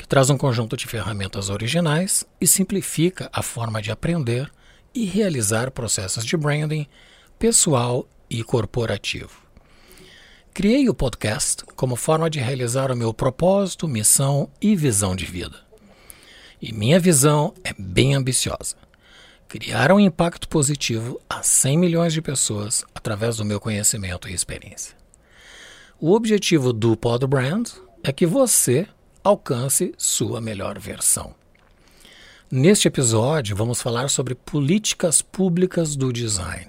que traz um conjunto de ferramentas originais e simplifica a forma de aprender e realizar processos de branding pessoal e corporativo. Criei o podcast como forma de realizar o meu propósito, missão e visão de vida. E minha visão é bem ambiciosa: criar um impacto positivo a 100 milhões de pessoas através do meu conhecimento e experiência. O objetivo do Pod Brand é que você alcance sua melhor versão. Neste episódio, vamos falar sobre políticas públicas do design.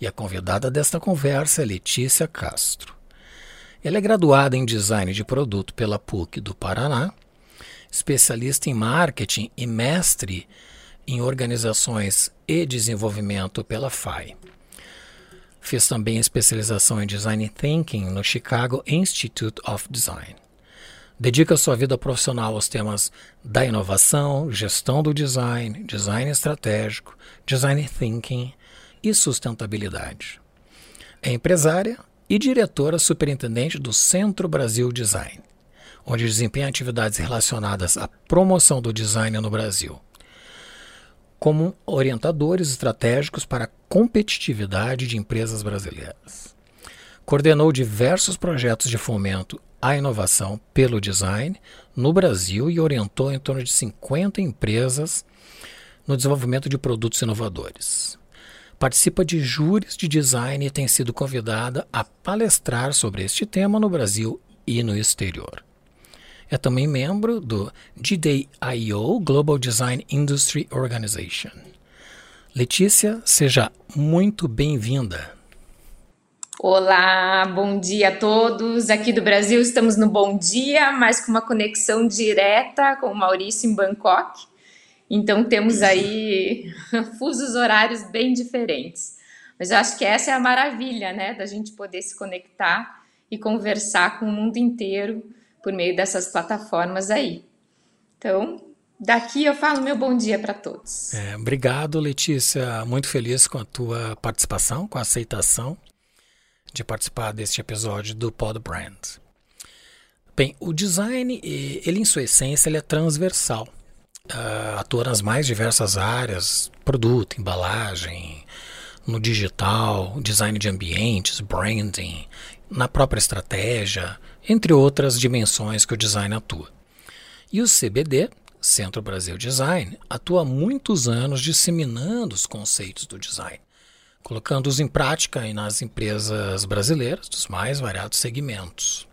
E a convidada desta conversa é Letícia Castro. Ela é graduada em design de produto pela PUC do Paraná, especialista em marketing e mestre em organizações e desenvolvimento pela FAI. Fez também especialização em design thinking no Chicago Institute of Design. Dedica sua vida profissional aos temas da inovação, gestão do design, design estratégico, design thinking e sustentabilidade. É empresária e diretora superintendente do Centro Brasil Design, onde desempenha atividades relacionadas à promoção do design no Brasil, como orientadores estratégicos para a competitividade de empresas brasileiras. Coordenou diversos projetos de fomento a inovação pelo design no Brasil e orientou em torno de 50 empresas no desenvolvimento de produtos inovadores. Participa de júris de design e tem sido convidada a palestrar sobre este tema no Brasil e no exterior. É também membro do GDIO Global Design Industry Organization. Letícia, seja muito bem-vinda. Olá, bom dia a todos. Aqui do Brasil estamos no Bom Dia, mas com uma conexão direta com o Maurício em Bangkok. Então temos aí fusos horários bem diferentes. Mas eu acho que essa é a maravilha, né, da gente poder se conectar e conversar com o mundo inteiro por meio dessas plataformas aí. Então, daqui eu falo meu bom dia para todos. É, obrigado, Letícia. Muito feliz com a tua participação, com a aceitação de participar deste episódio do Pod Brand. Bem, o design, ele em sua essência, ele é transversal. Uh, atua nas mais diversas áreas, produto, embalagem, no digital, design de ambientes, branding, na própria estratégia, entre outras dimensões que o design atua. E o CBD, Centro Brasil Design, atua há muitos anos disseminando os conceitos do design colocando-os em prática nas empresas brasileiras dos mais variados segmentos,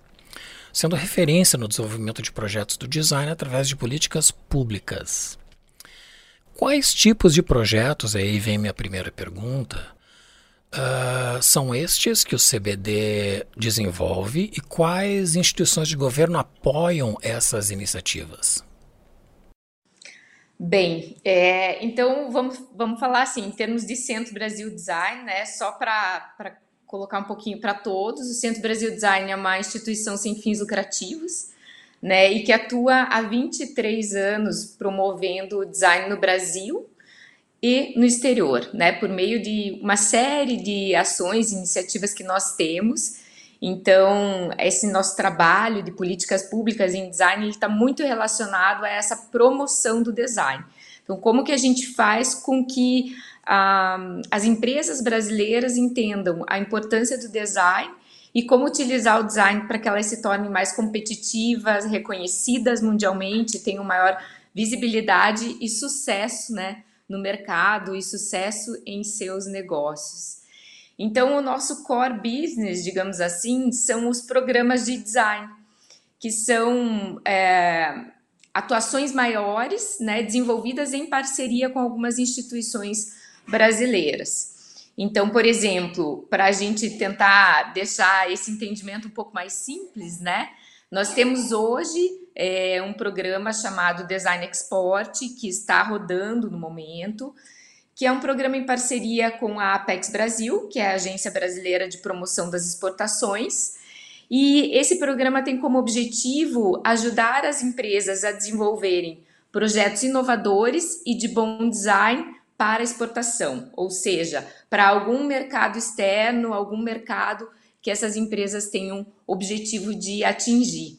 sendo referência no desenvolvimento de projetos do design através de políticas públicas. Quais tipos de projetos, aí vem minha primeira pergunta, uh, são estes que o CBD desenvolve e quais instituições de governo apoiam essas iniciativas? Bem, é, então vamos, vamos falar assim, em termos de Centro Brasil Design, né? Só para colocar um pouquinho para todos, o Centro Brasil Design é uma instituição sem fins lucrativos, né? E que atua há 23 anos promovendo o design no Brasil e no exterior, né? Por meio de uma série de ações, iniciativas que nós temos então, esse nosso trabalho de políticas públicas em design está muito relacionado a essa promoção do design. Então, como que a gente faz com que ah, as empresas brasileiras entendam a importância do design e como utilizar o design para que elas se tornem mais competitivas, reconhecidas mundialmente, tenham maior visibilidade e sucesso né, no mercado e sucesso em seus negócios. Então, o nosso core business, digamos assim, são os programas de design, que são é, atuações maiores, né, desenvolvidas em parceria com algumas instituições brasileiras. Então, por exemplo, para a gente tentar deixar esse entendimento um pouco mais simples, né, nós temos hoje é um programa chamado Design Export, que está rodando no momento, que é um programa em parceria com a Apex Brasil, que é a Agência Brasileira de Promoção das Exportações. E esse programa tem como objetivo ajudar as empresas a desenvolverem projetos inovadores e de bom design para exportação, ou seja, para algum mercado externo, algum mercado que essas empresas tenham objetivo de atingir.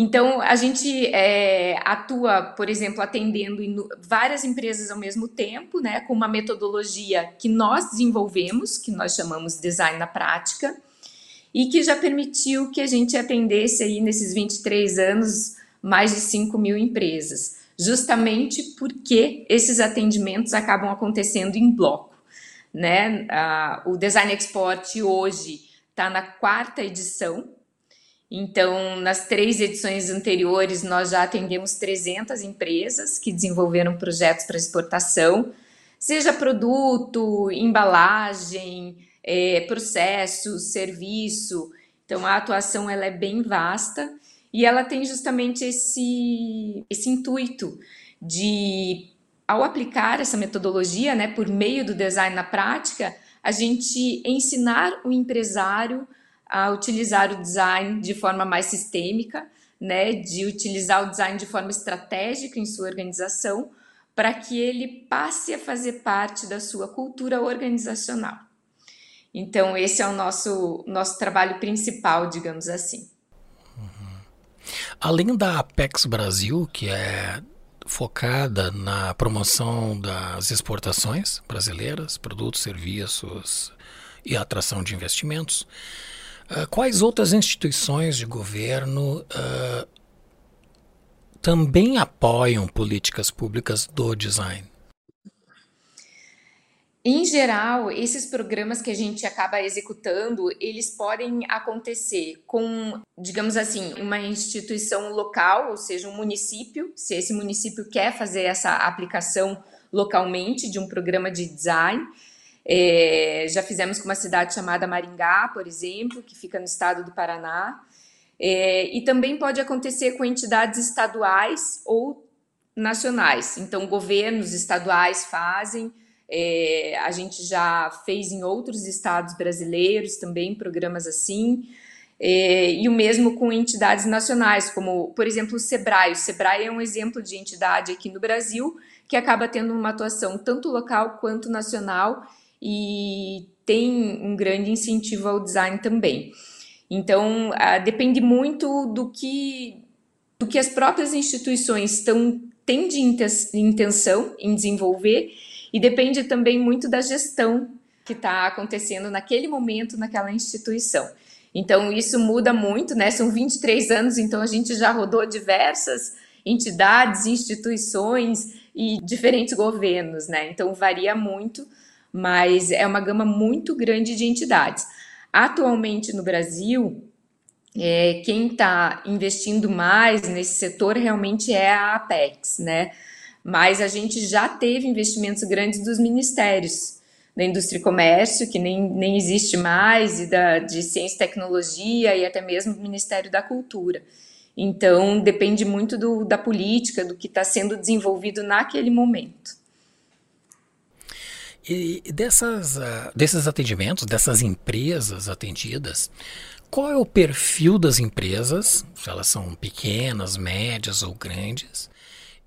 Então, a gente é, atua, por exemplo, atendendo várias empresas ao mesmo tempo, né, com uma metodologia que nós desenvolvemos, que nós chamamos Design na Prática, e que já permitiu que a gente atendesse aí nesses 23 anos mais de 5 mil empresas, justamente porque esses atendimentos acabam acontecendo em bloco. Né? Ah, o Design Export hoje está na quarta edição, então, nas três edições anteriores, nós já atendemos 300 empresas que desenvolveram projetos para exportação, seja produto, embalagem, é, processo, serviço. Então, a atuação ela é bem vasta e ela tem justamente esse, esse intuito de, ao aplicar essa metodologia, né, por meio do design na prática, a gente ensinar o empresário a utilizar o design de forma mais sistêmica, né, de utilizar o design de forma estratégica em sua organização, para que ele passe a fazer parte da sua cultura organizacional. Então, esse é o nosso, nosso trabalho principal, digamos assim. Uhum. Além da Apex Brasil, que é focada na promoção das exportações brasileiras, produtos, serviços e atração de investimentos, Uh, quais outras instituições de governo uh, também apoiam políticas públicas do design? Em geral, esses programas que a gente acaba executando, eles podem acontecer com, digamos assim, uma instituição local, ou seja, um município, se esse município quer fazer essa aplicação localmente de um programa de design, é, já fizemos com uma cidade chamada Maringá, por exemplo, que fica no estado do Paraná. É, e também pode acontecer com entidades estaduais ou nacionais. Então, governos estaduais fazem, é, a gente já fez em outros estados brasileiros também programas assim. É, e o mesmo com entidades nacionais, como, por exemplo, o SEBRAE. O SEBRAE é um exemplo de entidade aqui no Brasil que acaba tendo uma atuação tanto local quanto nacional e tem um grande incentivo ao design também. Então, uh, depende muito do que, do que as próprias instituições estão têm de intenção em desenvolver e depende também muito da gestão que está acontecendo naquele momento naquela instituição. Então, isso muda muito, né? São 23 anos, então a gente já rodou diversas entidades, instituições e diferentes governos, né? Então, varia muito mas é uma gama muito grande de entidades. Atualmente no Brasil, é, quem está investindo mais nesse setor realmente é a Apex, né? Mas a gente já teve investimentos grandes dos ministérios da indústria e comércio, que nem, nem existe mais, e da, de ciência e tecnologia, e até mesmo do Ministério da Cultura. Então, depende muito do, da política, do que está sendo desenvolvido naquele momento. E dessas, uh, desses atendimentos, dessas empresas atendidas, qual é o perfil das empresas, se elas são pequenas, médias ou grandes,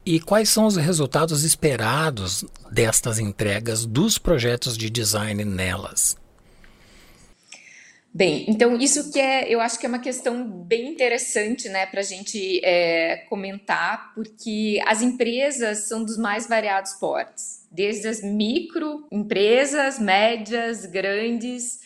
e quais são os resultados esperados destas entregas dos projetos de design nelas? Bem, então isso que é, eu acho que é uma questão bem interessante, né, para a gente é, comentar, porque as empresas são dos mais variados portes desde as microempresas, médias, grandes.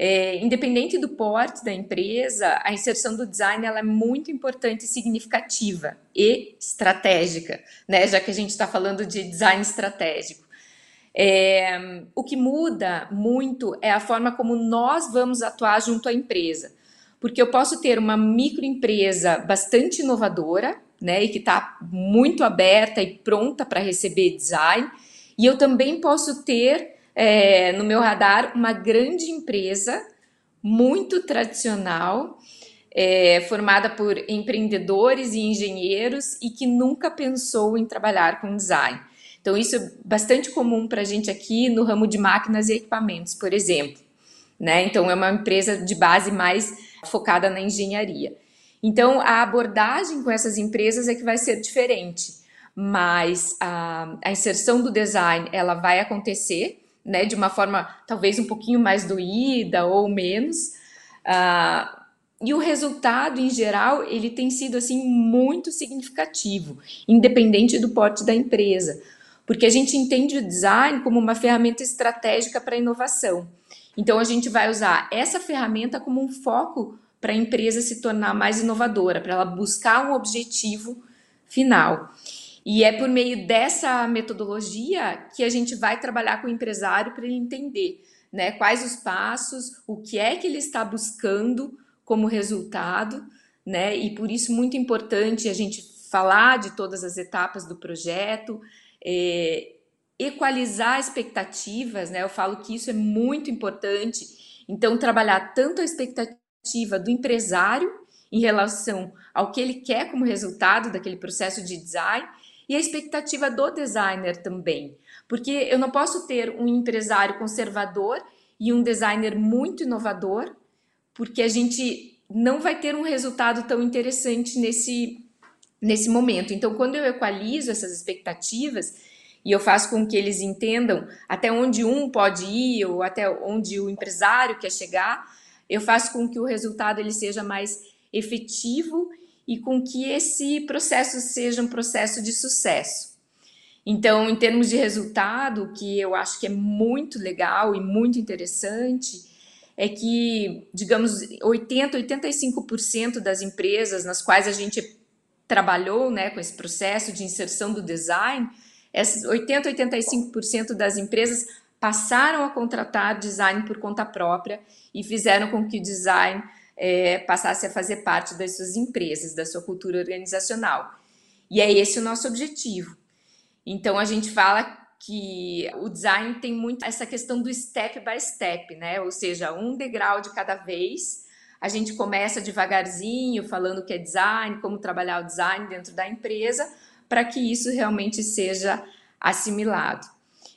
É, independente do porte da empresa, a inserção do design ela é muito importante significativa e estratégica, né? já que a gente está falando de design estratégico. É, o que muda muito é a forma como nós vamos atuar junto à empresa. Porque eu posso ter uma microempresa bastante inovadora, né, e que está muito aberta e pronta para receber design, e eu também posso ter é, no meu radar uma grande empresa muito tradicional é, formada por empreendedores e engenheiros e que nunca pensou em trabalhar com design. Então, isso é bastante comum para a gente aqui no ramo de máquinas e equipamentos, por exemplo. Né? Então, é uma empresa de base mais focada na engenharia. Então, a abordagem com essas empresas é que vai ser diferente, mas a, a inserção do design ela vai acontecer né, de uma forma talvez um pouquinho mais doída ou menos. Uh, e o resultado, em geral, ele tem sido assim muito significativo, independente do porte da empresa, porque a gente entende o design como uma ferramenta estratégica para inovação. Então a gente vai usar essa ferramenta como um foco para a empresa se tornar mais inovadora, para ela buscar um objetivo final. E é por meio dessa metodologia que a gente vai trabalhar com o empresário para ele entender né, quais os passos, o que é que ele está buscando como resultado, né? E por isso muito importante a gente falar de todas as etapas do projeto, é, equalizar expectativas, né? Eu falo que isso é muito importante. Então, trabalhar tanto a expectativa do empresário em relação ao que ele quer como resultado daquele processo de design e a expectativa do designer também. Porque eu não posso ter um empresário conservador e um designer muito inovador, porque a gente não vai ter um resultado tão interessante nesse, nesse momento. Então, quando eu equalizo essas expectativas e eu faço com que eles entendam até onde um pode ir ou até onde o empresário quer chegar, eu faço com que o resultado ele seja mais efetivo e com que esse processo seja um processo de sucesso. Então, em termos de resultado, o que eu acho que é muito legal e muito interessante é que, digamos, 80, 85% das empresas nas quais a gente trabalhou né, com esse processo de inserção do design, essas 80, 85% das empresas passaram a contratar design por conta própria e fizeram com que o design é, passasse a fazer parte das suas empresas, da sua cultura organizacional. E é esse o nosso objetivo. Então a gente fala que o design tem muito essa questão do step by step, né? Ou seja, um degrau de cada vez. A gente começa devagarzinho, falando que é design, como trabalhar o design dentro da empresa, para que isso realmente seja assimilado.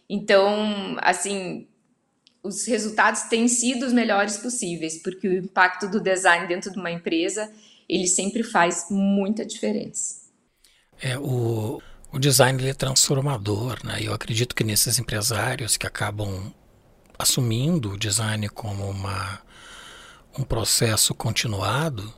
Então, assim, os resultados têm sido os melhores possíveis, porque o impacto do design dentro de uma empresa, ele sempre faz muita diferença. É, o, o design é transformador, né? Eu acredito que nesses empresários que acabam assumindo o design como uma, um processo continuado,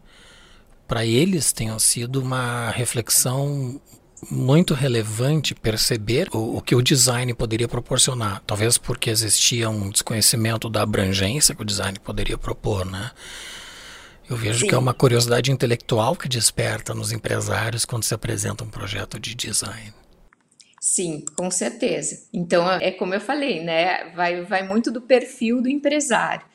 para eles tenha sido uma reflexão muito relevante perceber o, o, que o design poderia proporcionar. Talvez porque existia um desconhecimento da abrangência que o design poderia propor, né? Eu vejo Sim. que é uma curiosidade intelectual que desperta nos empresários quando se apresenta um projeto de design. Sim, com certeza. Então, é como eu falei, né? Vai, vai muito do perfil do empresário.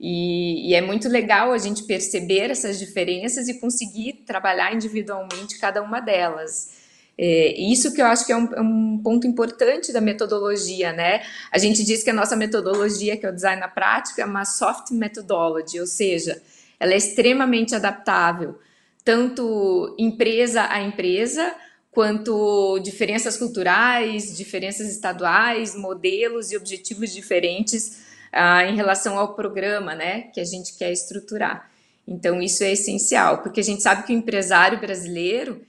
E, e, é muito legal a gente perceber essas diferenças e conseguir trabalhar individualmente cada uma delas. É, isso que eu acho que é um, é um, ponto importante da metodologia, né? A gente diz que a nossa metodologia, que é o design na prática, é uma soft methodology, ou seja, ela é extremamente adaptável, tanto empresa a empresa, quanto diferenças culturais, diferenças estaduais, modelos e objetivos diferentes ah, em relação ao programa, né, que a gente quer estruturar. Então, isso é essencial, porque a gente sabe que o empresário brasileiro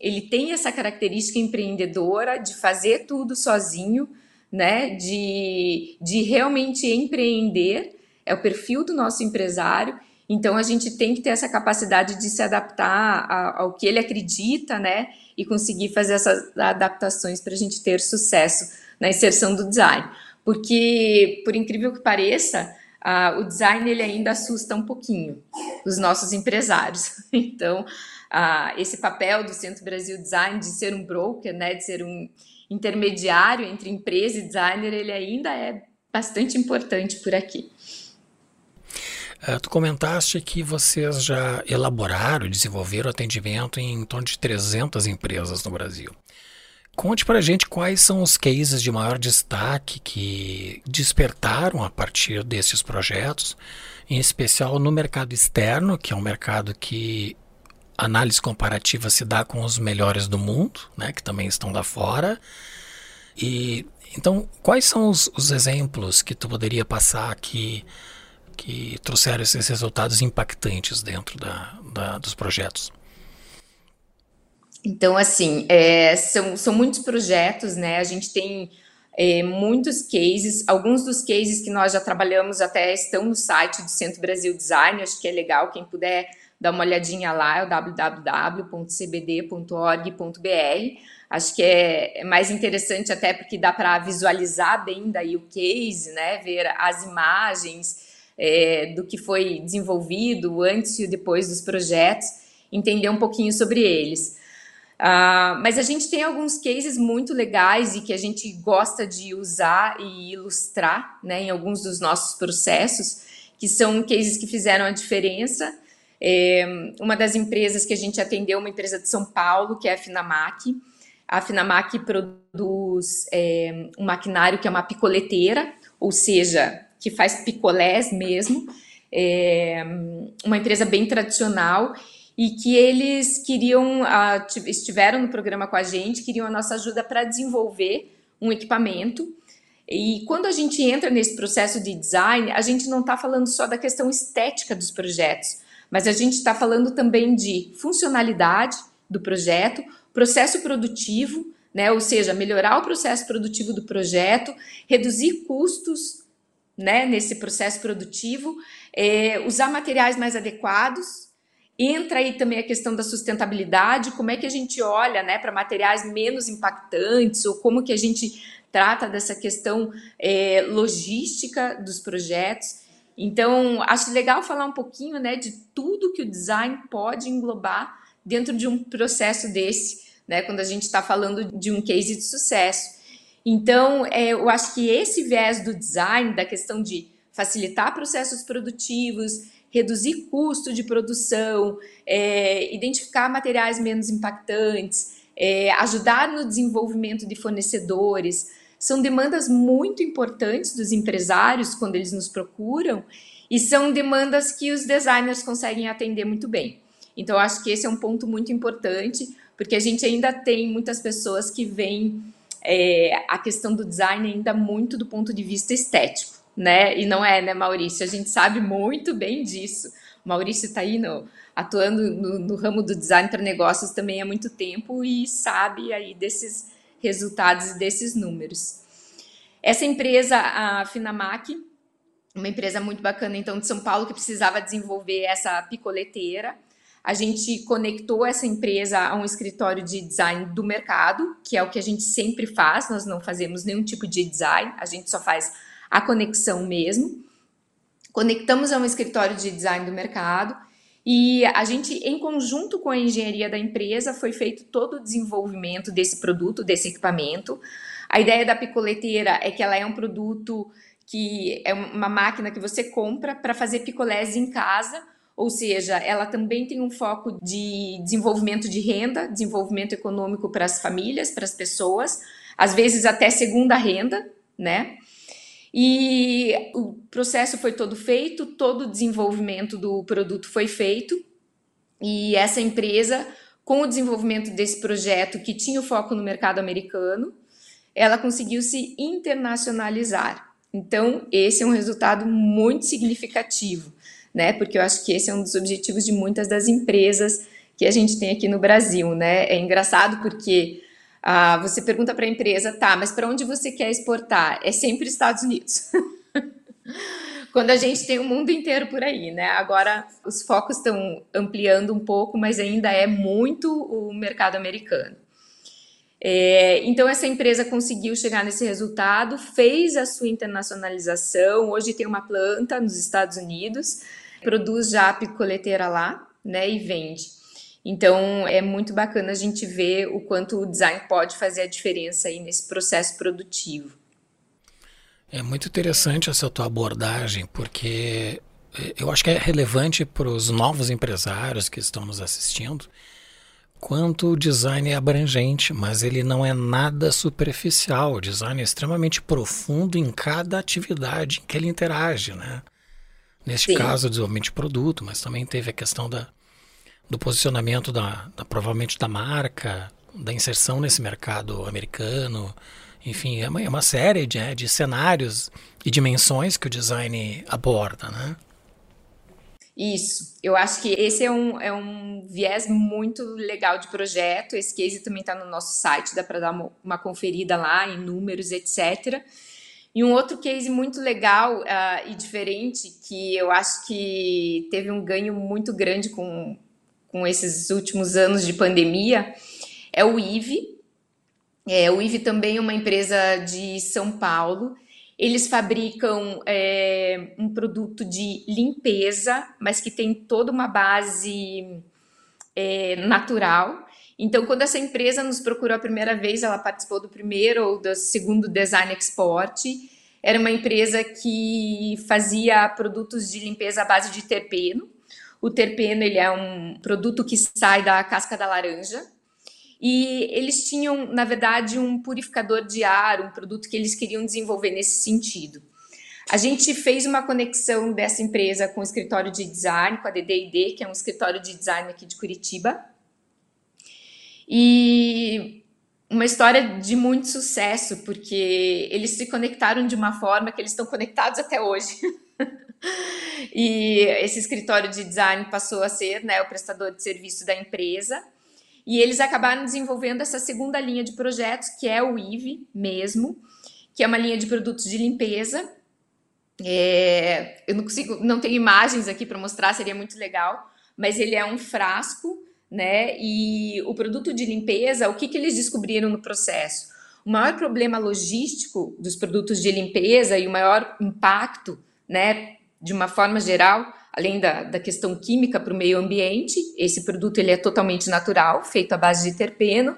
ele tem essa característica empreendedora de fazer tudo sozinho, né? De, de realmente empreender, é o perfil do nosso empresário. Então a gente tem que ter essa capacidade de se adaptar ao que ele acredita, né? E conseguir fazer essas adaptações para a gente ter sucesso na inserção do design. Porque, por incrível que pareça, o design ele ainda assusta um pouquinho os nossos empresários. Então, esse papel do Centro Brasil Design de ser um broker, né, de ser um intermediário entre empresa e designer, ele ainda é bastante importante por aqui. Uh, tu comentaste que vocês já elaboraram, desenvolveram atendimento em torno de 300 empresas no Brasil. Conte para a gente quais são os cases de maior destaque que despertaram a partir desses projetos em especial no mercado externo, que é um mercado que análise comparativa se dá com os melhores do mundo, né, que também estão lá fora. E então, quais são os, os exemplos que tu poderia passar que que trouxeram esses resultados impactantes dentro da, da dos projetos? Então, assim, é, são, são muitos projetos, né? A gente tem é, muitos cases, alguns dos cases que nós já trabalhamos até estão no site do Centro Brasil Design, acho que é legal, quem puder dar uma olhadinha lá, é o www.cbd.org.br. Acho que é, é mais interessante até porque dá para visualizar bem daí o case, né? Ver as imagens é, do que foi desenvolvido antes e depois dos projetos, entender um pouquinho sobre eles. Uh, mas a gente tem alguns cases muito legais e que a gente gosta de usar e ilustrar né, em alguns dos nossos processos, que são cases que fizeram a diferença. É, uma das empresas que a gente atendeu, uma empresa de São Paulo, que é a Finamac. A Finamac produz é, um maquinário que é uma picoleteira, ou seja, que faz picolés mesmo. É uma empresa bem tradicional e que eles queriam, estiveram no programa com a gente, queriam a nossa ajuda para desenvolver um equipamento. E quando a gente entra nesse processo de design, a gente não está falando só da questão estética dos projetos, mas a gente está falando também de funcionalidade do projeto, processo produtivo, né? ou seja, melhorar o processo produtivo do projeto, reduzir custos né, nesse processo produtivo, é, usar materiais mais adequados Entra aí também a questão da sustentabilidade, como é que a gente olha né, para materiais menos impactantes, ou como que a gente trata dessa questão é, logística dos projetos. Então, acho legal falar um pouquinho né, de tudo que o design pode englobar dentro de um processo desse, né, quando a gente está falando de um case de sucesso. Então, é, eu acho que esse viés do design, da questão de facilitar processos produtivos, reduzir custo de produção, é, identificar materiais menos impactantes, é, ajudar no desenvolvimento de fornecedores. São demandas muito importantes dos empresários quando eles nos procuram e são demandas que os designers conseguem atender muito bem. Então, acho que esse é um ponto muito importante, porque a gente ainda tem muitas pessoas que veem é, a questão do design ainda muito do ponto de vista estético né? E não é, né, Maurício? A gente sabe muito bem disso. O Maurício está aí no, atuando no, no ramo do design para negócios também há muito tempo e sabe aí desses resultados desses números. Essa empresa, a Finamac, uma empresa muito bacana então de São Paulo que precisava desenvolver essa picoleteira. A gente conectou essa empresa a um escritório de design do mercado, que é o que a gente sempre faz. Nós não fazemos nenhum tipo de design, a gente só faz a conexão mesmo. Conectamos a um escritório de design do mercado e a gente, em conjunto com a engenharia da empresa, foi feito todo o desenvolvimento desse produto, desse equipamento. A ideia da picoleteira é que ela é um produto que é uma máquina que você compra para fazer picolés em casa, ou seja, ela também tem um foco de desenvolvimento de renda, desenvolvimento econômico para as famílias, para as pessoas, às vezes até segunda renda, né? E o processo foi todo feito, todo o desenvolvimento do produto foi feito, e essa empresa, com o desenvolvimento desse projeto que tinha o foco no mercado americano, ela conseguiu se internacionalizar. Então, esse é um resultado muito significativo, né? Porque eu acho que esse é um dos objetivos de muitas das empresas que a gente tem aqui no Brasil, né? É engraçado porque ah, você pergunta para a empresa, tá, mas para onde você quer exportar? É sempre Estados Unidos. Quando a gente tem o mundo inteiro por aí, né? Agora os focos estão ampliando um pouco, mas ainda é muito o mercado americano. É, então essa empresa conseguiu chegar nesse resultado, fez a sua internacionalização. Hoje tem uma planta nos Estados Unidos, produz já a picoleteira lá, né? E vende. Então é muito bacana a gente ver o quanto o design pode fazer a diferença aí nesse processo produtivo. É muito interessante essa tua abordagem, porque é, eu acho que é relevante para os novos empresários que estão nos assistindo, quanto o design é abrangente, mas ele não é nada superficial. O design é extremamente profundo em cada atividade em que ele interage, né? Neste Sim. caso, desenvolvimento de produto, mas também teve a questão da, do posicionamento da, da, provavelmente da marca, da inserção nesse mercado americano. Enfim, é uma, é uma série de, é, de cenários e dimensões que o design aborda, né? Isso. Eu acho que esse é um, é um viés muito legal de projeto. Esse case também está no nosso site, dá para dar uma, conferida lá em números, etc. E um outro case muito legal uh, e diferente, que eu acho que teve um ganho muito grande com, com esses últimos anos de pandemia, é o IVE. É, o IVE também é uma empresa de São Paulo eles fabricam é, um produto de limpeza, mas que tem toda uma base é, natural. Então, quando essa empresa nos procurou a primeira vez, ela participou do primeiro ou do segundo Design Export. Era uma empresa que fazia produtos de limpeza à base de terpeno. O terpeno ele é um produto que sai da casca da laranja e eles tinham, na verdade, um purificador de ar, um produto que eles queriam desenvolver nesse sentido. A gente fez uma conexão dessa empresa com o escritório de design, com a DD&D, que é um escritório de design aqui de Curitiba. E uma história de muito sucesso, porque eles se conectaram de uma forma que eles estão conectados até hoje. e esse escritório de design passou a ser né, o prestador de serviço da empresa. E eles acabaram desenvolvendo essa segunda linha de projetos, que é o IVE mesmo, que é uma linha de produtos de limpeza. É, eu não consigo, não tenho imagens aqui para mostrar, seria muito legal, mas ele é um frasco, né? E o produto de limpeza, o que, que eles descobriram no processo? O maior problema logístico dos produtos de limpeza e o maior impacto, né, de uma forma geral, além da, da questão química para o meio ambiente, esse produto ele é totalmente natural, feito à base de terpeno,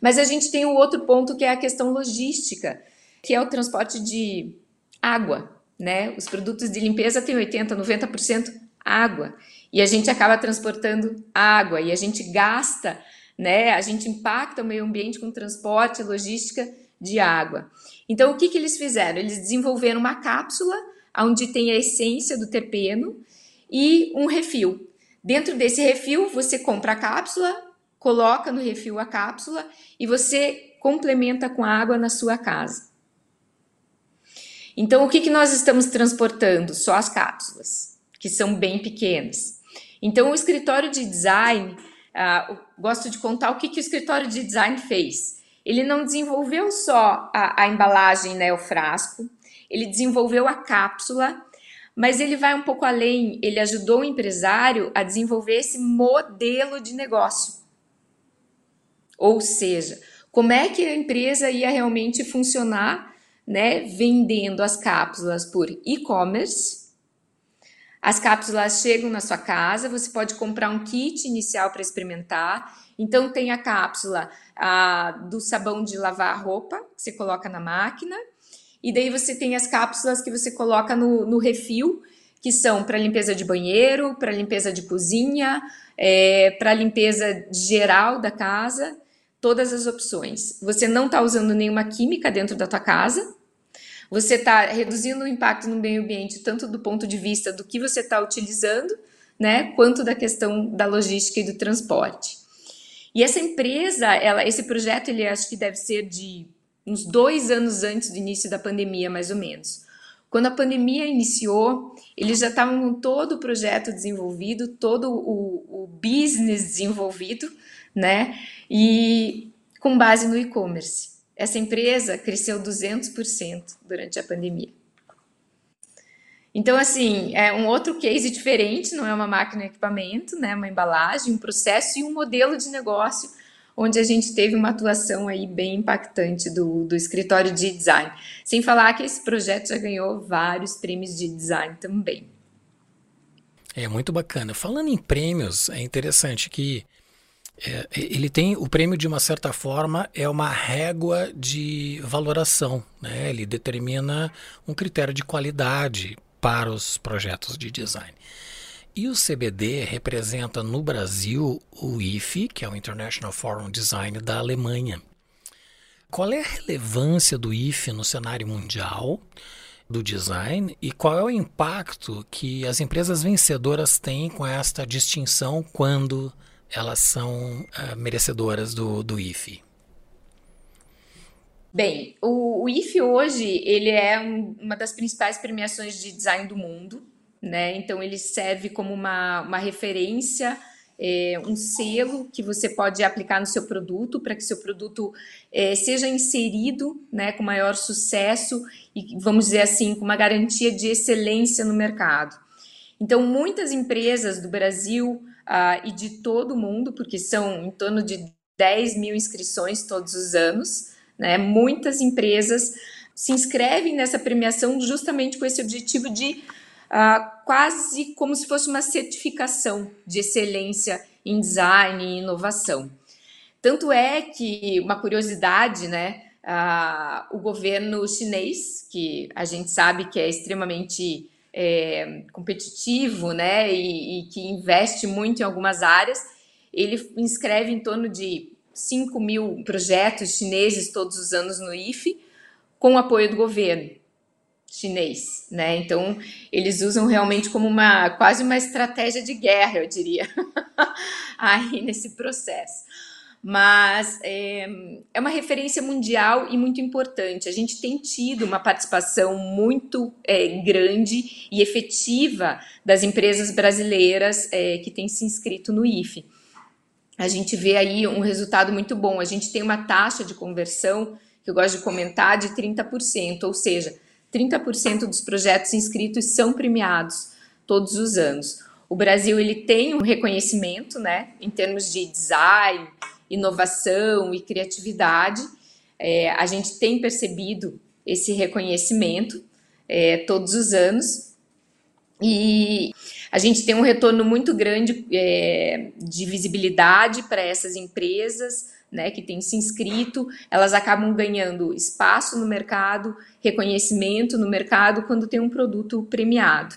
mas a gente tem um outro ponto que é a questão logística, que é o transporte de água, né? Os produtos de limpeza têm 80, 90% água, e a gente acaba transportando água e a gente gasta, né? A gente impacta o meio ambiente com transporte, logística de água. Então, o que, que eles fizeram? Eles desenvolveram uma cápsula onde tem a essência do terpeno e um refil. Dentro desse refil, você compra a cápsula, coloca no refil a cápsula e você complementa com água na sua casa. Então, o que, que nós estamos transportando? Só as cápsulas, que são bem pequenas. Então, o escritório de design, uh, gosto de contar o que, que o escritório de design fez. Ele não desenvolveu só a, a embalagem, né, o frasco, ele desenvolveu a cápsula mas ele vai um pouco além, ele ajudou o empresário a desenvolver esse modelo de negócio. Ou seja, como é que a empresa ia realmente funcionar, né, vendendo as cápsulas por e-commerce. As cápsulas chegam na sua casa, você pode comprar um kit inicial para experimentar. Então tem a cápsula a, do sabão de lavar roupa, que você coloca na máquina, e daí você tem as cápsulas que você coloca no, no refil, que são para limpeza de banheiro, para limpeza de cozinha, é, para limpeza geral da casa, todas as opções. Você não está usando nenhuma química dentro da tua casa, você está reduzindo o impacto no meio ambiente, tanto do ponto de vista do que você está utilizando, né, quanto da questão da logística e do transporte. E essa empresa, ela, esse projeto, ele acho que deve ser de uns dois anos antes do início da pandemia, mais ou menos. Quando a pandemia iniciou, eles já estavam com todo o projeto desenvolvido, todo o, o business desenvolvido, né? E com base no e-commerce. Essa empresa cresceu 200% durante a pandemia. Então, assim, é um outro case diferente, não é uma máquina e equipamento, né? Uma embalagem, um processo e um modelo de negócio onde a gente teve uma atuação aí bem impactante do, do escritório de design. Sem falar que esse projeto já ganhou vários prêmios de design também. É muito bacana. Falando em prêmios, é interessante que é, ele tem o prêmio de uma certa forma é uma régua de valoração, né? Ele determina um critério de qualidade para os projetos de design. E o CBD representa no Brasil o IFE, que é o International Forum Design da Alemanha. Qual é a relevância do IFE no cenário mundial do design e qual é o impacto que as empresas vencedoras têm com esta distinção quando elas são uh, merecedoras do, do IFE? Bem, o, o IFE hoje ele é um, uma das principais premiações de design do mundo, né? Então ele serve como uma, uma referência é, um selo que você pode aplicar no seu produto para que seu produto é, seja inserido né, com maior sucesso e, vamos dizer assim, com uma garantia de excelência no mercado. Então, muitas empresas do Brasil ah, e de todo o mundo, porque são em torno de 10 mil inscrições todos os anos, né, muitas empresas se inscrevem nessa premiação justamente com esse objetivo de uh, quase como se fosse uma certificação de excelência em design e inovação. Tanto é que, uma curiosidade, né, uh, o governo chinês, que a gente sabe que é extremamente é, competitivo né, e, e que investe muito em algumas áreas, ele inscreve em torno de 5 mil projetos chineses todos os anos no IFE, com o apoio do governo chinês, né? Então eles usam realmente como uma quase uma estratégia de guerra, eu diria, aí nesse processo. Mas é, é, uma referência mundial e muito importante. A gente tem tido uma participação muito é, grande e efetiva das empresas brasileiras é, que têm se inscrito no IFE. A gente vê aí um resultado muito bom. A gente tem uma taxa de conversão, que eu gosto de comentar, de 30%, ou seja, 30% dos projetos inscritos são premiados todos os anos. O Brasil ele tem um reconhecimento, né, em termos de design, inovação e criatividade. É, a gente tem percebido esse reconhecimento é, todos os anos e a gente tem um retorno muito grande é, de visibilidade para essas empresas né, que têm se inscrito, elas acabam ganhando espaço no mercado, reconhecimento no mercado quando tem um produto premiado.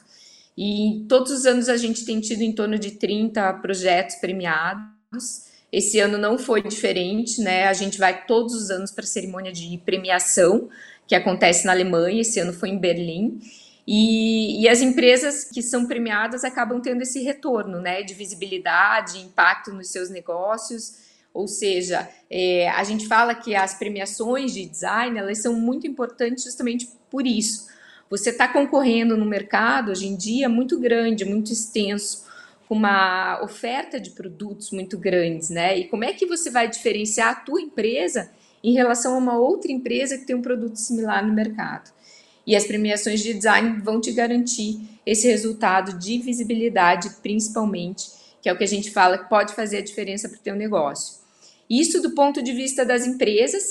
E todos os anos a gente tem tido em torno de 30 projetos premiados. Esse ano não foi diferente, né? A gente vai todos os anos para a cerimônia de premiação, que acontece na Alemanha, esse ano foi em Berlim. E, e, as empresas que são premiadas acabam tendo esse retorno, né, de visibilidade, impacto nos seus negócios ou seja, é, a gente fala que as premiações de design elas são muito importantes justamente por isso. Você está concorrendo no mercado hoje em dia muito grande, muito extenso, com uma oferta de produtos muito grandes, né? E como é que você vai diferenciar a tua empresa em relação a uma outra empresa que tem um produto similar no mercado? E as premiações de design vão te garantir esse resultado de visibilidade, principalmente, que é o que a gente fala que pode fazer a diferença para o teu negócio. Isso do ponto de vista das empresas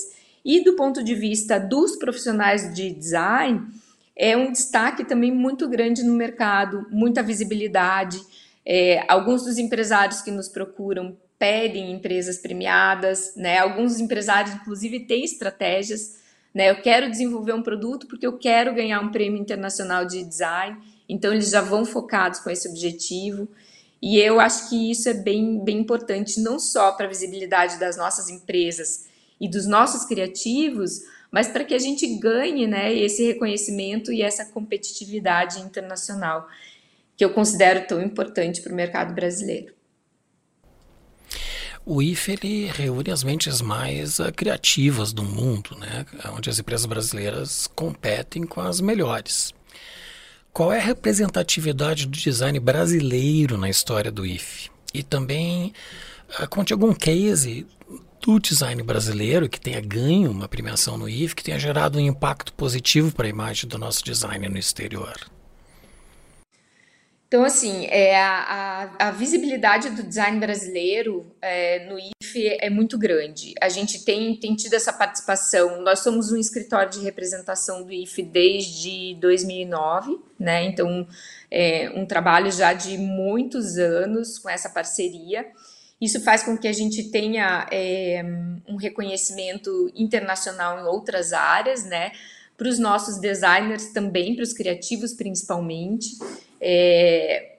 e do ponto de vista dos profissionais de design, é um destaque também muito grande no mercado, muita visibilidade. É, alguns dos empresários que nos procuram pedem empresas premiadas, né? Alguns empresários, inclusive, têm estratégias. Né? Eu quero desenvolver um produto porque eu quero ganhar um prêmio internacional de design, então eles já vão focados com esse objetivo. E eu acho que isso é bem, bem importante, não só para a visibilidade das nossas empresas e dos nossos criativos, mas para que a gente ganhe né, esse reconhecimento e essa competitividade internacional, que eu considero tão importante para o mercado brasileiro. O IFE reúne as mentes mais uh, criativas do mundo, né, onde as empresas brasileiras competem com as melhores. Qual é a representatividade do design brasileiro na história do IFE? E também uh, conte algum case do design brasileiro que tenha ganho uma premiação no IFE, que tenha gerado um impacto positivo para a imagem do nosso design no exterior. Então, assim, é, a, a, visibilidade do design brasileiro é, no IFE é muito grande. A gente tem, tem tido essa participação. Nós somos um escritório de representação do IFE desde 2009, né? Então, é um trabalho já de muitos anos com essa parceria. Isso faz com que a gente tenha é, um reconhecimento internacional em outras áreas, né? Para os nossos designers também, para os criativos principalmente é,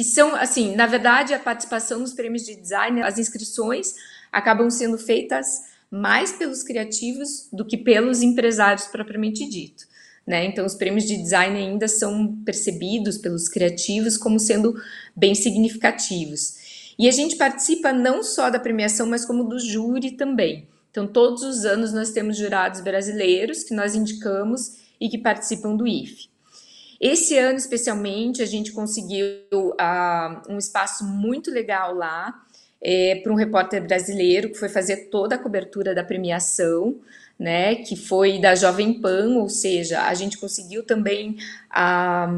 que são, assim, na verdade, a participação nos prêmios de design, as inscrições acabam sendo feitas mais pelos criativos do que pelos empresários propriamente dito. né? Então, os prêmios de design ainda são percebidos pelos criativos como sendo bem significativos. E a gente participa não só da premiação, mas como do júri também. Então, todos os anos nós temos jurados brasileiros que nós indicamos e que participam do IFE. Esse ano, especialmente, a gente conseguiu uh, um espaço muito legal lá é, para um repórter brasileiro que foi fazer toda a cobertura da premiação, né, que foi da Jovem Pan, ou seja, a gente conseguiu também ah,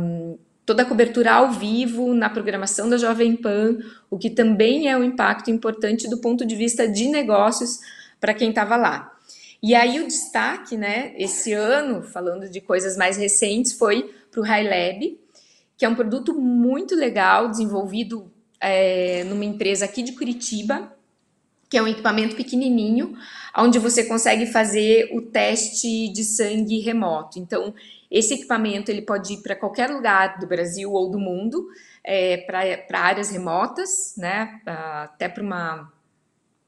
toda a cobertura ao vivo na programação da Jovem Pan, o que também é um impacto importante do ponto de vista de negócios para quem estava lá. E aí o destaque, né, esse ano, falando de coisas mais recentes, foi para o High Lab, que é um produto muito legal, desenvolvido é, numa empresa aqui de Curitiba, que é um equipamento pequenininho, onde você consegue fazer o teste de sangue remoto. Então, esse equipamento ele pode ir para qualquer lugar do Brasil ou do mundo, é, para áreas remotas, né? Até para uma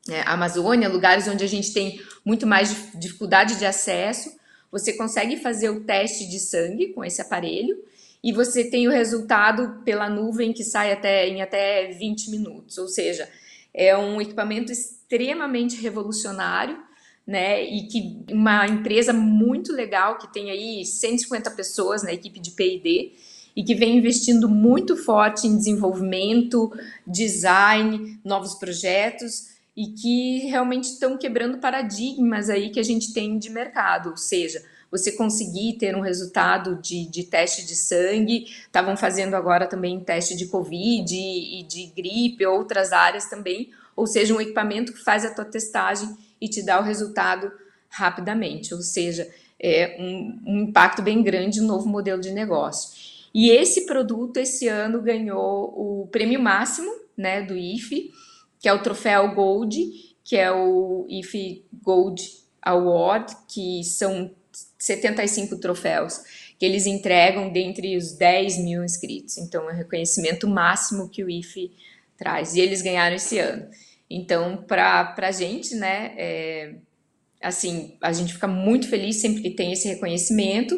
é, Amazônia, lugares onde a gente tem muito mais dificuldade de acesso. Você consegue fazer o teste de sangue com esse aparelho e você tem o resultado pela nuvem que sai até em até 20 minutos. Ou seja, é um equipamento extremamente revolucionário, né? E que uma empresa muito legal que tem aí 150 pessoas na equipe de P&D e que vem investindo muito forte em desenvolvimento, design, novos projetos e que realmente estão quebrando paradigmas aí que a gente tem de mercado, ou seja, você conseguir ter um resultado de, de teste de sangue, estavam fazendo agora também teste de Covid e, e de gripe, outras áreas também, ou seja, um equipamento que faz a tua testagem e te dá o resultado rapidamente, ou seja, é um, um impacto bem grande no novo modelo de negócio. E esse produto, esse ano, ganhou o prêmio máximo né, do IFE, que é o troféu Gold, que é o IFE Gold Award, que são 75 troféus que eles entregam dentre os 10 mil inscritos. Então, é o reconhecimento máximo que o IFE traz. E eles ganharam esse ano. Então, para a gente, né, é, assim, a gente fica muito feliz sempre que tem esse reconhecimento.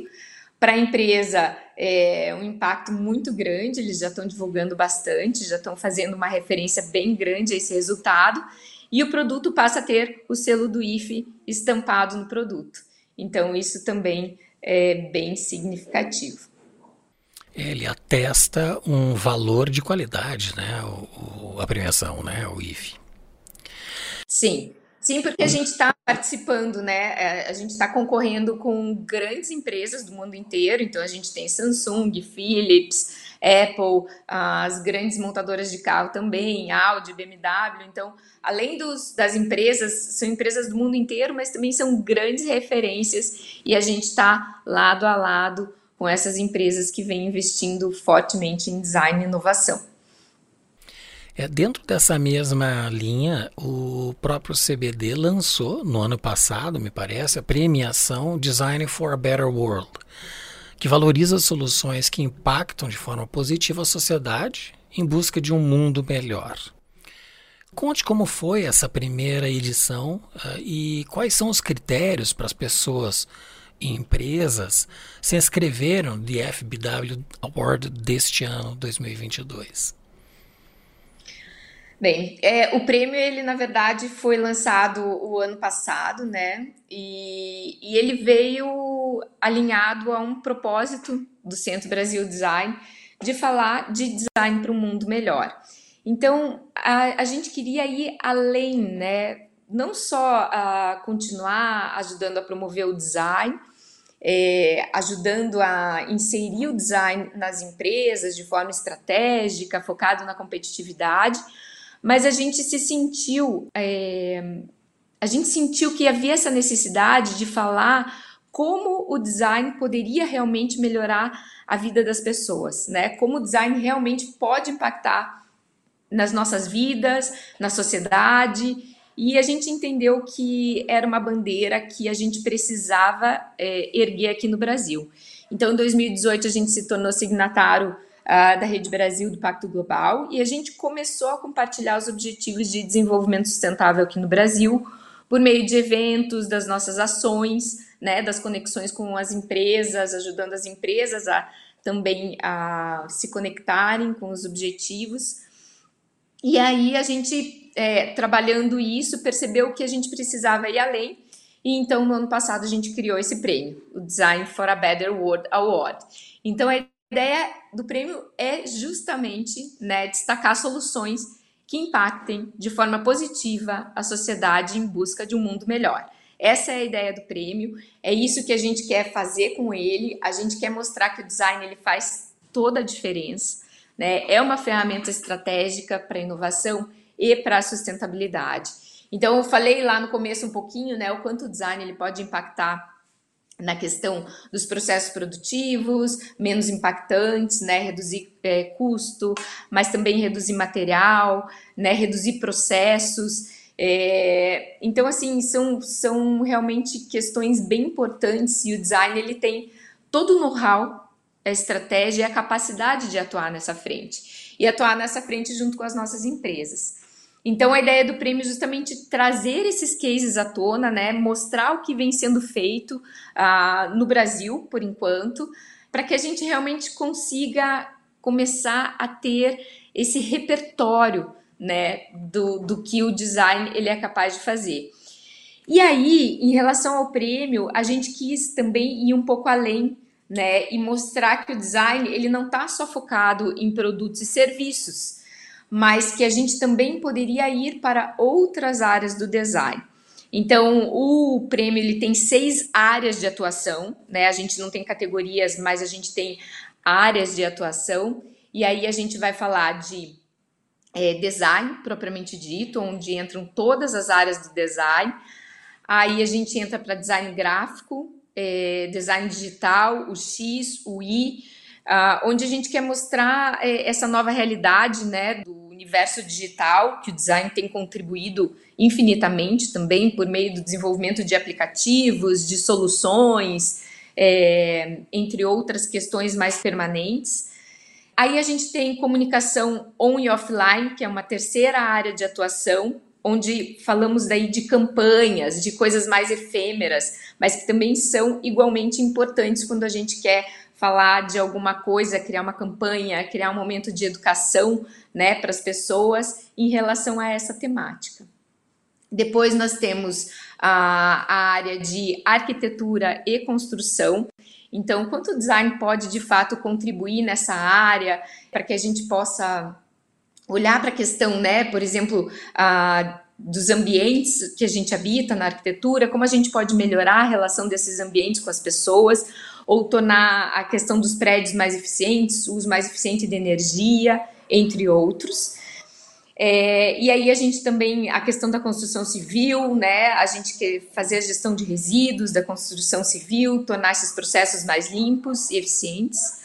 Para a empresa, é um impacto muito grande, eles já estão divulgando bastante, já estão fazendo uma referência bem grande a esse resultado, e o produto passa a ter o selo do IFE estampado no produto. Então, isso também é bem significativo. Ele atesta um valor de qualidade, né? O, a premiação, né? O IFE. Sim, Sim, porque a gente está participando, né? É, a gente está concorrendo com grandes empresas do mundo inteiro. Então a gente tem Samsung, Philips, Apple, as grandes montadoras de carro também, Audi, BMW. Então, além dos, das empresas, são empresas do mundo inteiro, mas também são grandes referências e a gente está lado a lado com essas empresas que vêm investindo fortemente em design e inovação. É, dentro dessa mesma linha, o próprio CBD lançou no ano passado, me parece, a premiação Design for a Better World, que valoriza soluções que impactam de forma positiva a sociedade em busca de um mundo melhor. Conte como foi essa primeira edição uh, e quais são os critérios para as pessoas e empresas se inscreveram de FBW Award deste ano 2022. Bem, é, o prêmio, ele na verdade foi lançado o ano passado, né? E, e ele veio alinhado a um propósito do Centro Brasil Design de falar de design para um mundo melhor. Então, a, a gente queria ir além, né? Não só a continuar ajudando a promover o design, é, ajudando a inserir o design nas empresas de forma estratégica, focado na competitividade, mas a gente se sentiu, é, a gente sentiu que havia essa necessidade de falar como o design poderia realmente melhorar a vida das pessoas, né? Como o design realmente pode impactar nas nossas vidas, na sociedade. E a gente entendeu que era uma bandeira que a gente precisava é, erguer aqui no Brasil. Então, em 2018, a gente se tornou signatário uh, da Rede Brasil do Pacto Global e a gente começou a compartilhar os objetivos de desenvolvimento sustentável aqui no Brasil por meio de eventos, das nossas ações, né, das conexões com as empresas, ajudando as empresas a também a se conectarem com os objetivos. E aí a gente, é, trabalhando isso, percebeu que a gente precisava ir além. E então, no ano passado, a gente criou esse prêmio, o Design for a Better World Award. Então, a ideia do prêmio é justamente né, destacar soluções que impactem de forma positiva a sociedade em busca de um mundo melhor. Essa é a ideia do prêmio, é isso que a gente quer fazer com ele. A gente quer mostrar que o design ele faz toda a diferença, né? É uma ferramenta estratégica para inovação e para a sustentabilidade. Então eu falei lá no começo um pouquinho, né, o quanto o design ele pode impactar na questão dos processos produtivos, menos impactantes, né, reduzir é, custo, mas também reduzir material, né, reduzir processos. É, então, assim, são, são realmente questões bem importantes e o design ele tem todo o know-how, a estratégia e a capacidade de atuar nessa frente. E atuar nessa frente junto com as nossas empresas. Então, a ideia do prêmio é justamente trazer esses cases à tona, né? mostrar o que vem sendo feito uh, no Brasil, por enquanto, para que a gente realmente consiga começar a ter esse repertório né, do, do que o design ele é capaz de fazer. E aí, em relação ao prêmio, a gente quis também ir um pouco além, né, e mostrar que o design ele não está só focado em produtos e serviços, mas que a gente também poderia ir para outras áreas do design. Então, o prêmio ele tem seis áreas de atuação, né? A gente não tem categorias, mas a gente tem áreas de atuação. E aí a gente vai falar de é, design propriamente dito, onde entram todas as áreas do design. Aí a gente entra para design gráfico, é, design digital, o X, o Y, uh, onde a gente quer mostrar é, essa nova realidade né, do universo digital, que o design tem contribuído infinitamente também por meio do desenvolvimento de aplicativos, de soluções, é, entre outras questões mais permanentes. Aí a gente tem comunicação on e offline, que é uma terceira área de atuação, onde falamos daí de campanhas, de coisas mais efêmeras, mas que também são igualmente importantes quando a gente quer falar de alguma coisa, criar uma campanha, criar um momento de educação, né, para as pessoas em relação a essa temática. Depois nós temos a, a área de arquitetura e construção, então, quanto o design pode de fato contribuir nessa área para que a gente possa olhar para a questão, né, por exemplo, a, dos ambientes que a gente habita na arquitetura, como a gente pode melhorar a relação desses ambientes com as pessoas, ou tornar a questão dos prédios mais eficientes, uso mais eficiente de energia, entre outros. É, e aí a gente também, a questão da construção civil, né? A gente quer fazer a gestão de resíduos da construção civil, tornar esses processos mais limpos e eficientes.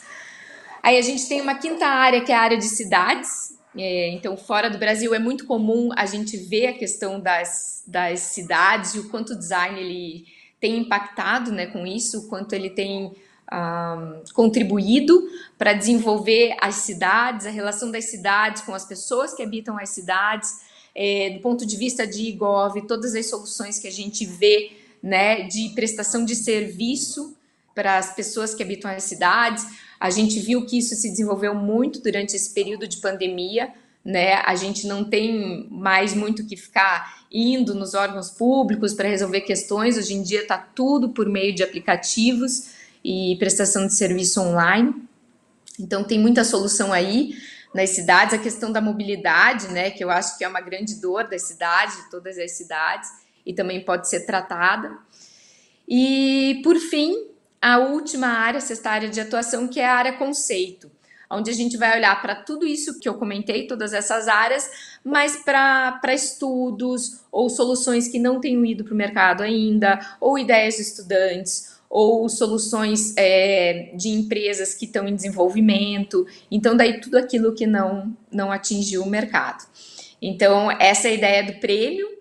Aí a gente tem uma quinta área, que é a área de cidades. É, então, fora do Brasil, é muito comum a gente ver a questão das, das cidades e o quanto o design ele tem impactado né, com isso, o quanto ele tem um, contribuído para desenvolver as cidades, a relação das cidades com as pessoas que habitam as cidades, é, do ponto de vista de IGOV, todas as soluções que a gente vê né, de prestação de serviço para as pessoas que habitam as cidades. A gente viu que isso se desenvolveu muito durante esse período de pandemia, né? A gente não tem mais muito que ficar indo nos órgãos públicos para resolver questões. Hoje em dia está tudo por meio de aplicativos e prestação de serviço online. Então tem muita solução aí nas cidades, a questão da mobilidade, né, que eu acho que é uma grande dor da cidade, de todas as cidades, e também pode ser tratada. E por fim, a última área, a sexta área de atuação, que é a área conceito, onde a gente vai olhar para tudo isso que eu comentei, todas essas áreas, mas para estudos ou soluções que não tenham ido para o mercado ainda, ou ideias de estudantes, ou soluções é, de empresas que estão em desenvolvimento. Então, daí tudo aquilo que não, não atingiu o mercado. Então, essa é a ideia do prêmio.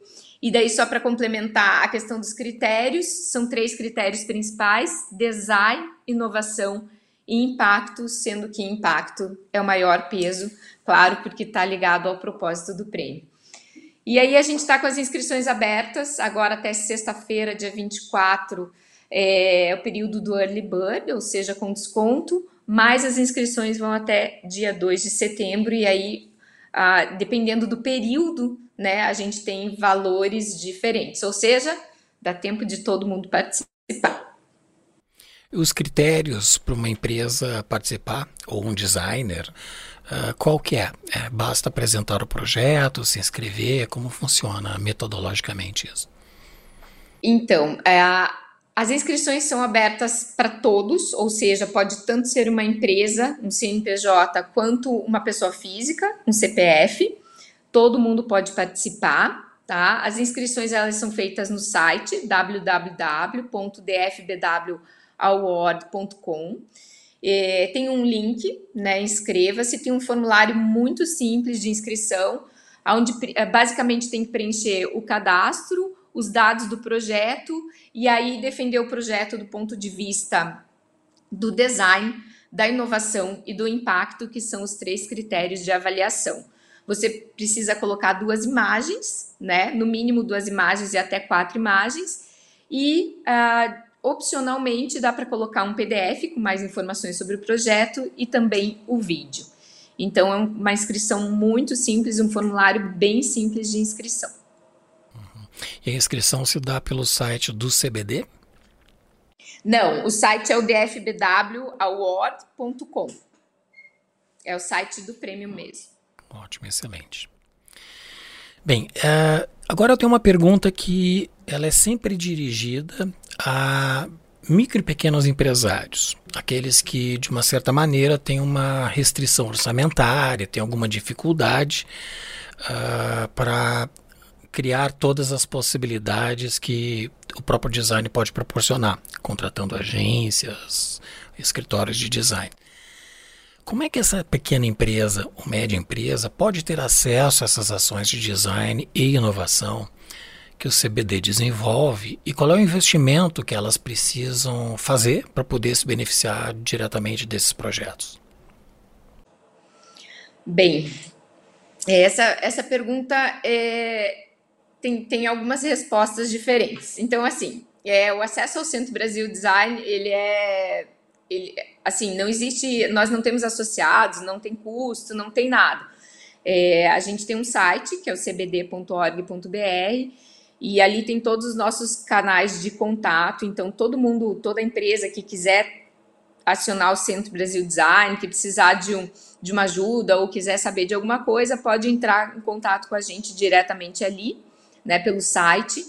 E daí, só para complementar a questão dos critérios, são três critérios principais: design, inovação e impacto, sendo que impacto é o maior peso, claro, porque está ligado ao propósito do prêmio. E aí a gente está com as inscrições abertas, agora até sexta-feira, dia 24 é o período do early bird, ou seja, com desconto, mas as inscrições vão até dia 2 de setembro, e aí, ah, dependendo do período, né, a gente tem valores diferentes, ou seja, dá tempo de todo mundo participar. Os critérios para uma empresa participar, ou um designer, uh, qual que é? é? Basta apresentar o projeto, se inscrever, como funciona metodologicamente isso? Então, é, as inscrições são abertas para todos, ou seja, pode tanto ser uma empresa, um CNPJ, quanto uma pessoa física, um CPF. Todo mundo pode participar, tá? As inscrições elas são feitas no site www.dfbwaward.com. É, tem um link, né? Inscreva-se. Tem um formulário muito simples de inscrição, onde é, basicamente tem que preencher o cadastro, os dados do projeto e aí defender o projeto do ponto de vista do design, da inovação e do impacto, que são os três critérios de avaliação. Você precisa colocar duas imagens, né? No mínimo duas imagens e até quatro imagens. E uh, opcionalmente dá para colocar um PDF com mais informações sobre o projeto e também o vídeo. Então é uma inscrição muito simples, um formulário bem simples de inscrição. E a inscrição se dá pelo site do CBD? Não, o site é o dfbwaward.com. É o site do prêmio mesmo. Ótimo, excelente. Bem, uh, agora eu tenho uma pergunta que ela é sempre dirigida a micro e pequenos empresários, aqueles que de uma certa maneira têm uma restrição orçamentária, têm alguma dificuldade uh, para criar todas as possibilidades que o próprio design pode proporcionar, contratando agências, escritórios de design. Como é que essa pequena empresa ou média empresa pode ter acesso a essas ações de design e inovação que o CBD desenvolve e qual é o investimento que elas precisam fazer para poder se beneficiar diretamente desses projetos? Bem, essa, essa pergunta é, tem, tem algumas respostas diferentes. Então, assim, é, o acesso ao Centro Brasil Design, ele é, ele, assim, não existe, nós não temos associados, não tem custo, não tem nada. É, a gente tem um site, que é o cbd.org.br, e ali tem todos os nossos canais de contato, então todo mundo, toda empresa que quiser acionar o Centro Brasil Design, que precisar de, um, de uma ajuda ou quiser saber de alguma coisa, pode entrar em contato com a gente diretamente ali né, pelo site.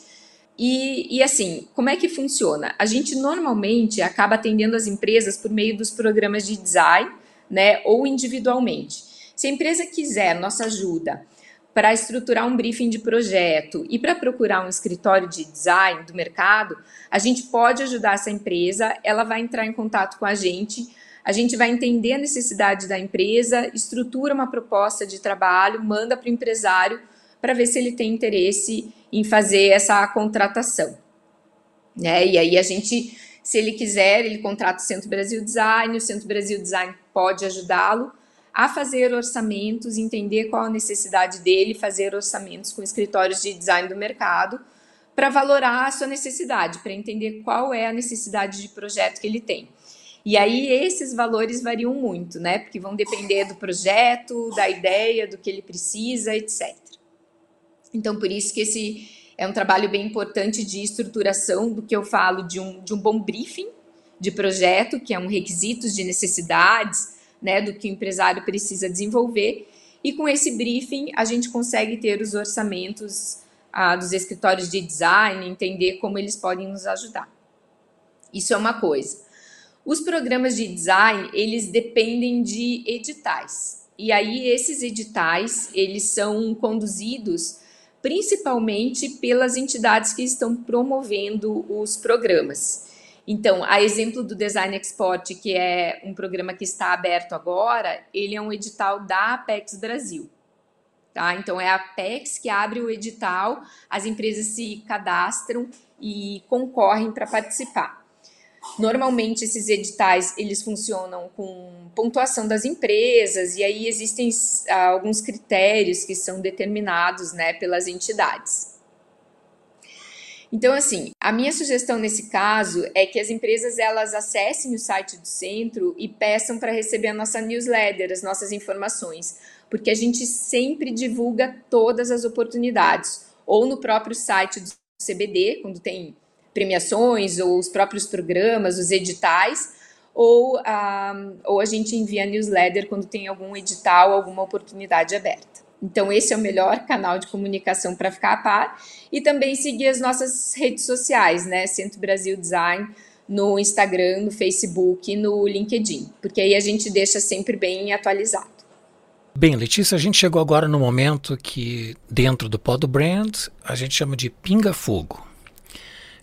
E, e, assim, como é que funciona? A gente normalmente acaba atendendo as empresas por meio dos programas de design, né, ou individualmente. Se a empresa quiser nossa ajuda para estruturar um briefing de projeto e para procurar um escritório de design do mercado, a gente pode ajudar essa empresa, ela vai entrar em contato com a gente, a gente vai entender a necessidade da empresa, estrutura uma proposta de trabalho, manda para o empresário para ver se ele tem interesse em fazer essa contratação. Né? E aí a gente, se ele quiser, ele contrata o Centro Brasil Design, o Centro Brasil Design pode ajudá-lo a fazer orçamentos, entender qual a necessidade dele, fazer orçamentos com escritórios de design do mercado, para valorar a sua necessidade, para entender qual é a necessidade de projeto que ele tem. E aí esses valores variam muito, né? Porque vão depender do projeto, da ideia, do que ele precisa, etc. Então, por isso que esse é um trabalho bem importante de estruturação do que eu falo de um, de um bom briefing de projeto, que é um requisitos de necessidades, né, do que o empresário precisa desenvolver. E com esse briefing, a gente consegue ter os orçamentos ah, dos escritórios de design, entender como eles podem nos ajudar. Isso é uma coisa. Os programas de design, eles dependem de editais. E aí, esses editais, eles são conduzidos principalmente pelas entidades que estão promovendo os programas. Então, a exemplo do Design Export, que é um programa que está aberto agora, ele é um edital da Apex Brasil. Tá? Então, é a Apex que abre o edital, as empresas se cadastram e concorrem para participar. Normalmente esses editais eles funcionam com pontuação das empresas e aí existem alguns critérios que são determinados, né, pelas entidades. Então, assim, a minha sugestão nesse caso é que as empresas elas acessem o site do centro e peçam para receber a nossa newsletter, as nossas informações, porque a gente sempre divulga todas as oportunidades, ou no próprio site do CBD, quando tem premiações, ou os próprios programas, os editais, ou, um, ou a gente envia newsletter quando tem algum edital, alguma oportunidade aberta. Então, esse é o melhor canal de comunicação para ficar a par. E também seguir as nossas redes sociais, né? Centro Brasil Design, no Instagram, no Facebook no LinkedIn, porque aí a gente deixa sempre bem atualizado. Bem, Letícia, a gente chegou agora no momento que, dentro do Pod Brand, a gente chama de pinga-fogo.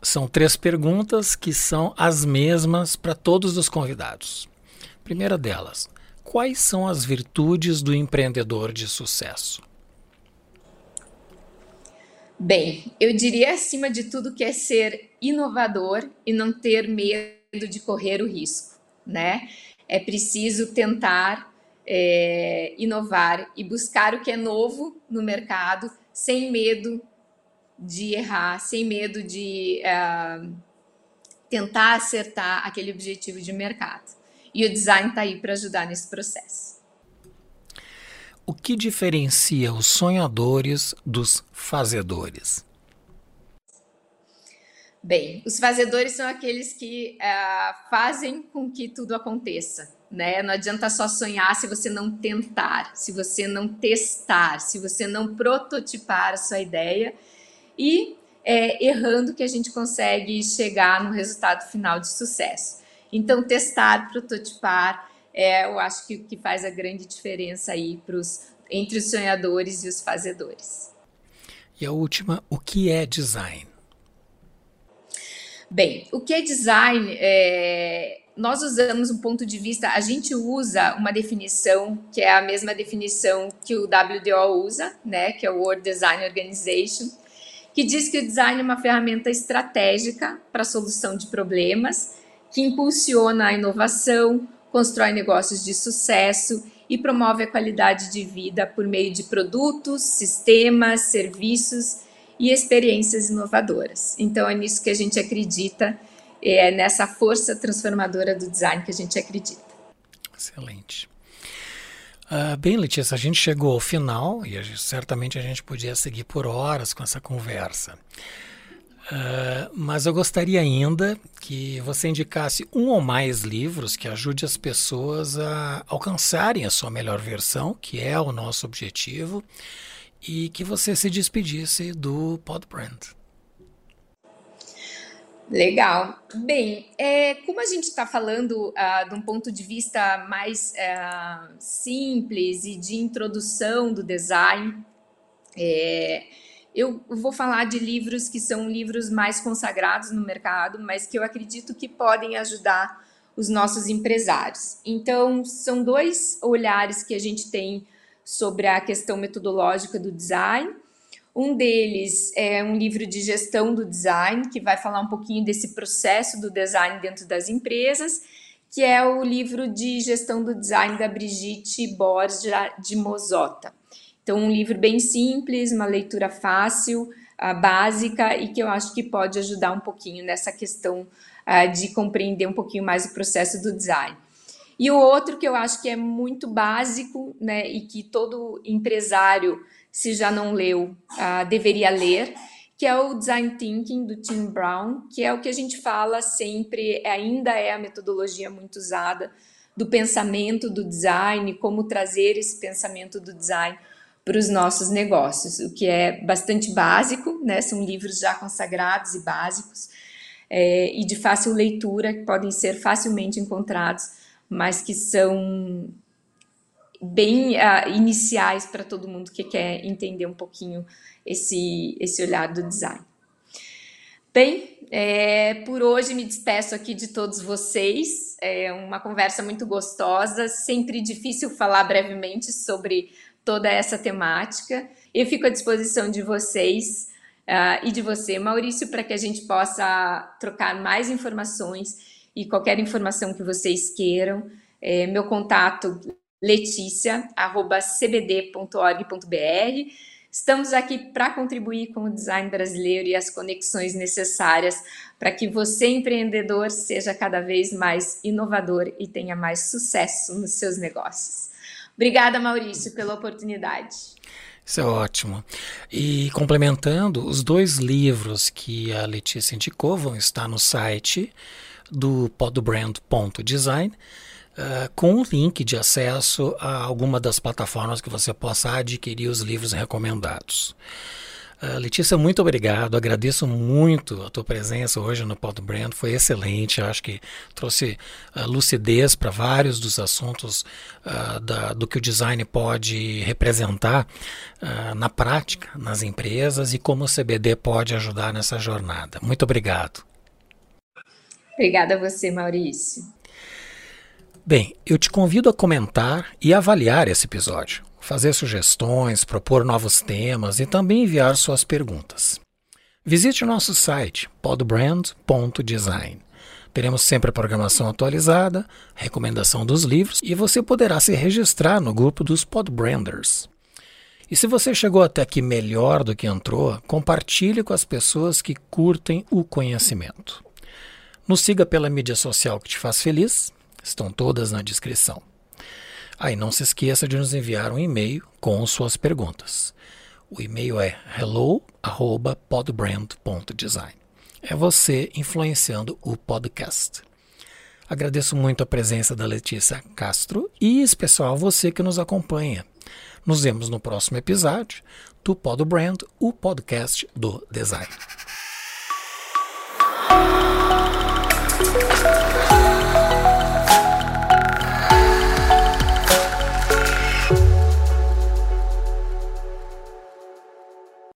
São três perguntas que são as mesmas para todos os convidados. Primeira delas, quais são as virtudes do empreendedor de sucesso? Bem, eu diria acima de tudo que é ser inovador e não ter medo de correr o risco, né? É preciso tentar é, inovar e buscar o que é novo no mercado sem medo de errar, sem medo de uh, tentar acertar aquele objetivo de mercado. E o design está aí para ajudar nesse processo. O que diferencia os sonhadores dos fazedores? Bem, os fazedores são aqueles que uh, fazem com que tudo aconteça. Né? Não adianta só sonhar se você não tentar, se você não testar, se você não prototipar a sua ideia e é, errando que a gente consegue chegar no resultado final de sucesso. Então, testar, prototipar, é, eu acho que que faz a grande diferença aí pros, entre os sonhadores e os fazedores. E a última, o que é design? Bem, o que é design? É, nós usamos um ponto de vista, a gente usa uma definição que é a mesma definição que o WDO usa, né, que é o World Design Organization, que diz que o design é uma ferramenta estratégica para a solução de problemas, que impulsiona a inovação, constrói negócios de sucesso e promove a qualidade de vida por meio de produtos, sistemas, serviços e experiências inovadoras. Então é nisso que a gente acredita, é nessa força transformadora do design que a gente acredita. Excelente. Uh, bem, Letícia, a gente chegou ao final e a gente, certamente a gente podia seguir por horas com essa conversa. Uh, mas eu gostaria ainda que você indicasse um ou mais livros que ajude as pessoas a alcançarem a sua melhor versão, que é o nosso objetivo, e que você se despedisse do Podbrand. Legal. Bem, é, como a gente está falando uh, de um ponto de vista mais uh, simples e de introdução do design, é, eu vou falar de livros que são livros mais consagrados no mercado, mas que eu acredito que podem ajudar os nossos empresários. Então, são dois olhares que a gente tem sobre a questão metodológica do design um deles é um livro de gestão do design, que vai falar um pouquinho desse processo do design dentro das empresas, que é o livro de gestão do design da Brigitte Borja de Mozota. Então, um livro bem simples, uma leitura fácil, uh, básica e que eu acho que pode ajudar um pouquinho nessa questão uh, de compreender um pouquinho mais o processo do design. E o outro que eu acho que é muito básico, né, e que todo empresário se já não leu, uh, deveria ler, que é o Design Thinking do Tim Brown, que é o que a gente fala sempre, ainda é a metodologia muito usada do pensamento do design, como trazer esse pensamento do design para os nossos negócios, o que é bastante básico, né? São livros já consagrados e básicos é, e de fácil leitura, que podem ser facilmente encontrados, mas que são bem uh, iniciais para todo mundo que quer entender um pouquinho esse, esse olhar do design. Bem, é, por hoje me despeço aqui de todos vocês. É uma conversa muito gostosa, sempre difícil falar brevemente sobre toda essa temática. Eu fico à disposição de vocês uh, e de você, Maurício, para que a gente possa trocar mais informações e qualquer informação que vocês queiram. É, meu contato letícia.cbd.org.br. Estamos aqui para contribuir com o design brasileiro e as conexões necessárias para que você, empreendedor, seja cada vez mais inovador e tenha mais sucesso nos seus negócios. Obrigada, Maurício, pela oportunidade. Isso é ótimo. E complementando, os dois livros que a Letícia indicou vão estar no site do podbrand.design. Uh, com um link de acesso a alguma das plataformas que você possa adquirir os livros recomendados. Uh, Letícia, muito obrigado. Agradeço muito a tua presença hoje no Pod Brand. Foi excelente. Acho que trouxe uh, lucidez para vários dos assuntos da, do que o design pode representar na prática, nas empresas e como o CBD pode ajudar nessa jornada. Muito obrigado. Obrigada a você, Maurício. Bem, eu te convido a comentar e avaliar esse episódio fazer sugestões, propor novos temas e também enviar suas perguntas. Visite nosso site podbrand.design. Teremos sempre a programação atualizada, recomendação dos livros e você poderá se registrar no grupo dos Podbranders. E se você chegou até aqui melhor do que entrou, compartilhe com as pessoas que curtem o conhecimento. Nos siga pela mídia social que te faz feliz, estão todas na descrição. Aí ah, não se esqueça de nos enviar um e-mail com suas perguntas. O e-mail é hello@podbrand.design. É você influenciando o podcast. Agradeço muito a presença da Letícia Castro e, especial, você que nos acompanha. Nos vemos no próximo episódio do Pod Brand, o podcast do design.